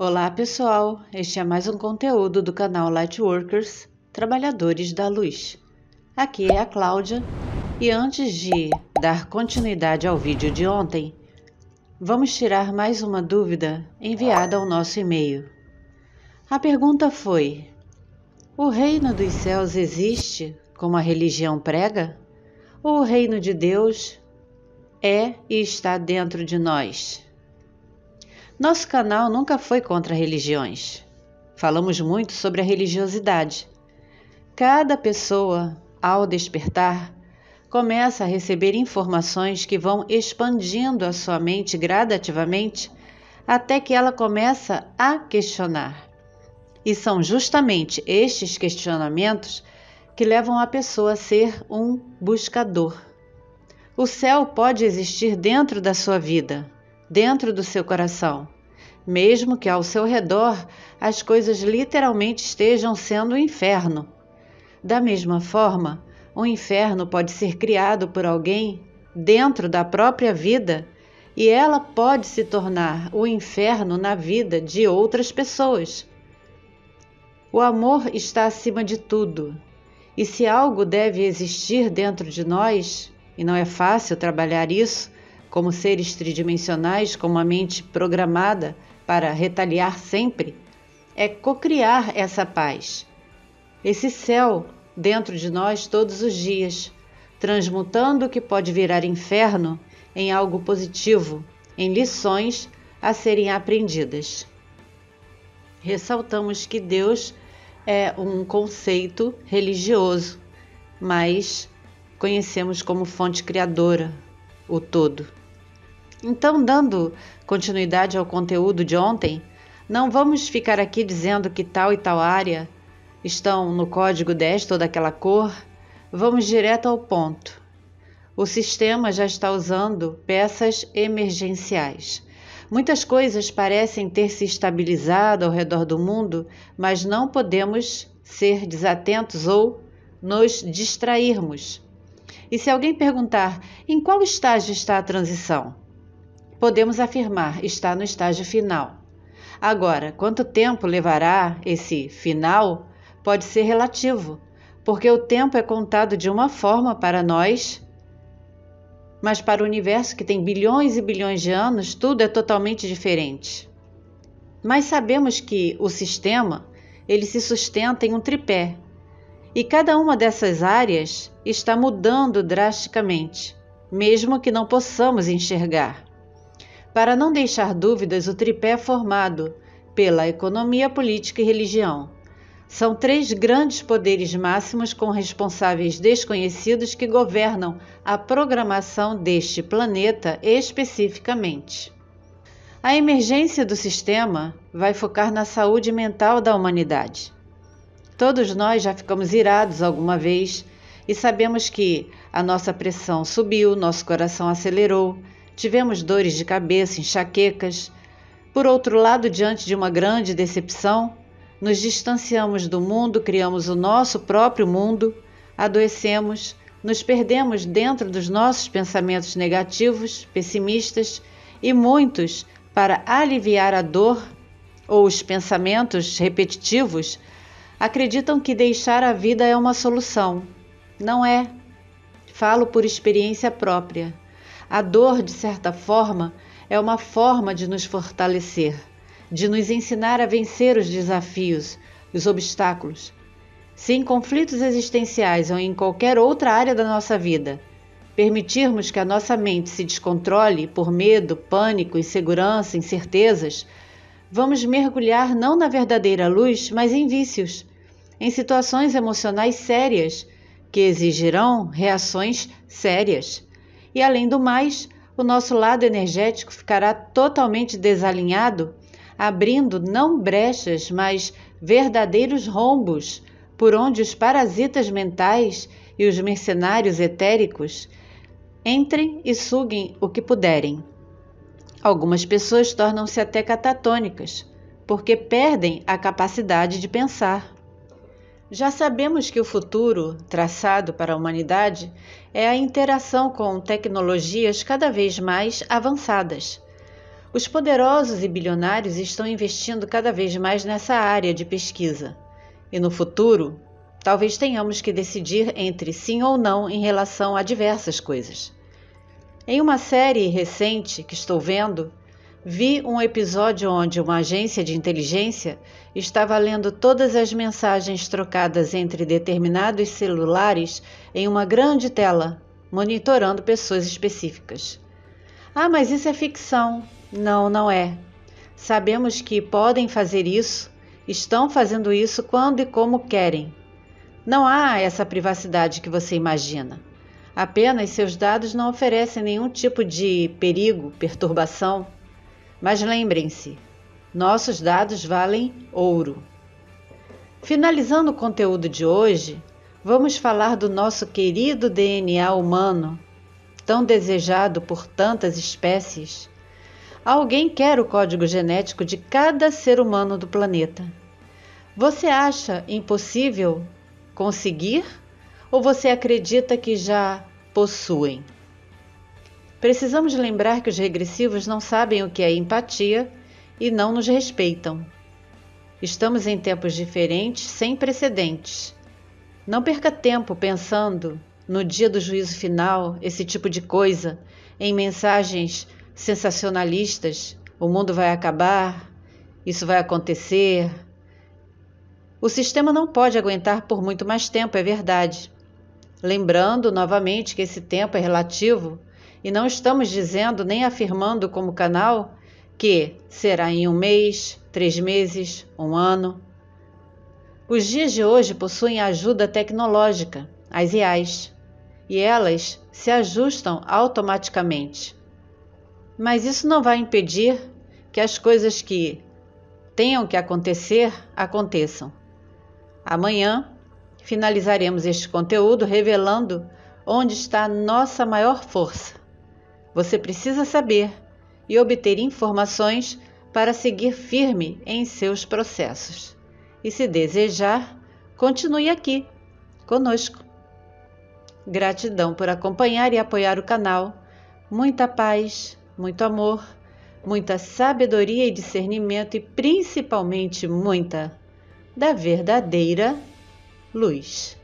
Olá pessoal, este é mais um conteúdo do canal Lightworkers, Trabalhadores da Luz. Aqui é a Cláudia e antes de dar continuidade ao vídeo de ontem, vamos tirar mais uma dúvida enviada ao nosso e-mail. A pergunta foi: O reino dos céus existe como a religião prega? Ou o reino de Deus é e está dentro de nós? Nosso canal nunca foi contra religiões. Falamos muito sobre a religiosidade. Cada pessoa, ao despertar, começa a receber informações que vão expandindo a sua mente gradativamente até que ela começa a questionar. E são justamente estes questionamentos que levam a pessoa a ser um buscador. O céu pode existir dentro da sua vida, dentro do seu coração, mesmo que ao seu redor as coisas literalmente estejam sendo o um inferno. Da mesma forma, o um inferno pode ser criado por alguém dentro da própria vida e ela pode se tornar o inferno na vida de outras pessoas. O amor está acima de tudo, e se algo deve existir dentro de nós, e não é fácil trabalhar isso, como seres tridimensionais com uma mente programada para retaliar sempre, é cocriar essa paz, esse céu dentro de nós todos os dias, transmutando o que pode virar inferno em algo positivo, em lições a serem aprendidas. Ressaltamos que Deus é um conceito religioso, mas conhecemos como fonte criadora, o todo. Então, dando continuidade ao conteúdo de ontem, não vamos ficar aqui dizendo que tal e tal área estão no código desta ou daquela cor. Vamos direto ao ponto. O sistema já está usando peças emergenciais. Muitas coisas parecem ter se estabilizado ao redor do mundo, mas não podemos ser desatentos ou nos distrairmos. E se alguém perguntar em qual estágio está a transição? Podemos afirmar está no estágio final. Agora, quanto tempo levará esse final pode ser relativo, porque o tempo é contado de uma forma para nós, mas para o universo que tem bilhões e bilhões de anos, tudo é totalmente diferente. Mas sabemos que o sistema, ele se sustenta em um tripé, e cada uma dessas áreas está mudando drasticamente, mesmo que não possamos enxergar. Para não deixar dúvidas, o tripé é formado pela economia, política e religião. São três grandes poderes máximos com responsáveis desconhecidos que governam a programação deste planeta especificamente. A emergência do sistema vai focar na saúde mental da humanidade. Todos nós já ficamos irados alguma vez e sabemos que a nossa pressão subiu, nosso coração acelerou, tivemos dores de cabeça, enxaquecas. Por outro lado, diante de uma grande decepção, nos distanciamos do mundo, criamos o nosso próprio mundo, adoecemos, nos perdemos dentro dos nossos pensamentos negativos, pessimistas e muitos, para aliviar a dor ou os pensamentos repetitivos, acreditam que deixar a vida é uma solução. Não é. Falo por experiência própria. A dor, de certa forma, é uma forma de nos fortalecer, de nos ensinar a vencer os desafios, os obstáculos. Se em conflitos existenciais ou em qualquer outra área da nossa vida, permitirmos que a nossa mente se descontrole por medo, pânico, insegurança, incertezas, vamos mergulhar não na verdadeira luz, mas em vícios, em situações emocionais sérias que exigirão reações sérias. E além do mais, o nosso lado energético ficará totalmente desalinhado, abrindo não brechas, mas verdadeiros rombos por onde os parasitas mentais e os mercenários etéricos entrem e suguem o que puderem. Algumas pessoas tornam-se até catatônicas, porque perdem a capacidade de pensar. Já sabemos que o futuro traçado para a humanidade é a interação com tecnologias cada vez mais avançadas. Os poderosos e bilionários estão investindo cada vez mais nessa área de pesquisa. E no futuro, talvez tenhamos que decidir entre sim ou não em relação a diversas coisas. Em uma série recente que estou vendo, vi um episódio onde uma agência de inteligência estava lendo todas as mensagens trocadas entre determinados celulares em uma grande tela, monitorando pessoas específicas. Ah, mas isso é ficção. Não, não é. Sabemos que podem fazer isso, estão fazendo isso quando e como querem. Não há essa privacidade que você imagina. Apenas seus dados não oferecem nenhum tipo de perigo, perturbação. Mas lembrem-se, nossos dados valem ouro. Finalizando o conteúdo de hoje, vamos falar do nosso querido DNA humano, tão desejado por tantas espécies Alguém quer o código genético de cada ser humano do planeta. Você acha impossível conseguir ou você acredita que já possuem? Precisamos lembrar que os regressivos não sabem o que é empatia e não nos respeitam. Estamos em tempos diferentes, sem precedentes. Não perca tempo pensando no dia do juízo final, esse tipo de coisa, em mensagens sensacionalistas, o mundo vai acabar, isso vai acontecer. O sistema não pode aguentar por muito mais tempo, é verdade. Lembrando novamente que esse tempo é relativo e não estamos dizendo nem afirmando como canal que será em um mês, três meses, um ano. Os dias de hoje possuem ajuda tecnológica, as IAs, e elas se ajustam automaticamente. Mas isso não vai impedir que as coisas que tenham que acontecer aconteçam. Amanhã finalizaremos este conteúdo revelando onde está nossa maior força. Você precisa saber e obter informações para seguir firme em seus processos. E se desejar, continue aqui conosco. Gratidão por acompanhar e apoiar o canal. Muita paz muito amor, muita sabedoria e discernimento e principalmente muita da verdadeira luz.